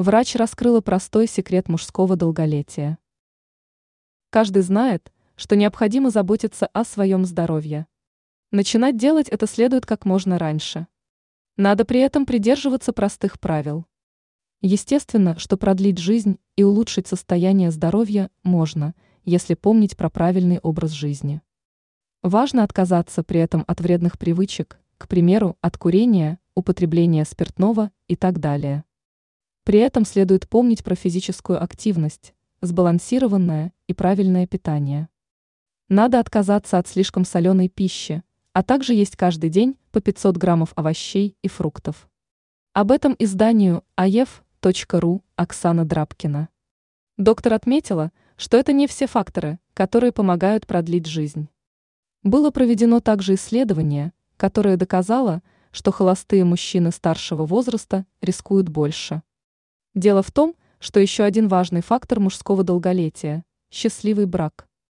Врач раскрыла простой секрет мужского долголетия. Каждый знает, что необходимо заботиться о своем здоровье. Начинать делать это следует как можно раньше. Надо при этом придерживаться простых правил. Естественно, что продлить жизнь и улучшить состояние здоровья можно, если помнить про правильный образ жизни. Важно отказаться при этом от вредных привычек, к примеру, от курения, употребления спиртного и так далее. При этом следует помнить про физическую активность, сбалансированное и правильное питание. Надо отказаться от слишком соленой пищи, а также есть каждый день по 500 граммов овощей и фруктов. Об этом изданию aef.ru Оксана Драбкина. Доктор отметила, что это не все факторы, которые помогают продлить жизнь. Было проведено также исследование, которое доказало, что холостые мужчины старшего возраста рискуют больше. Дело в том, что еще один важный фактор мужского долголетия – счастливый брак.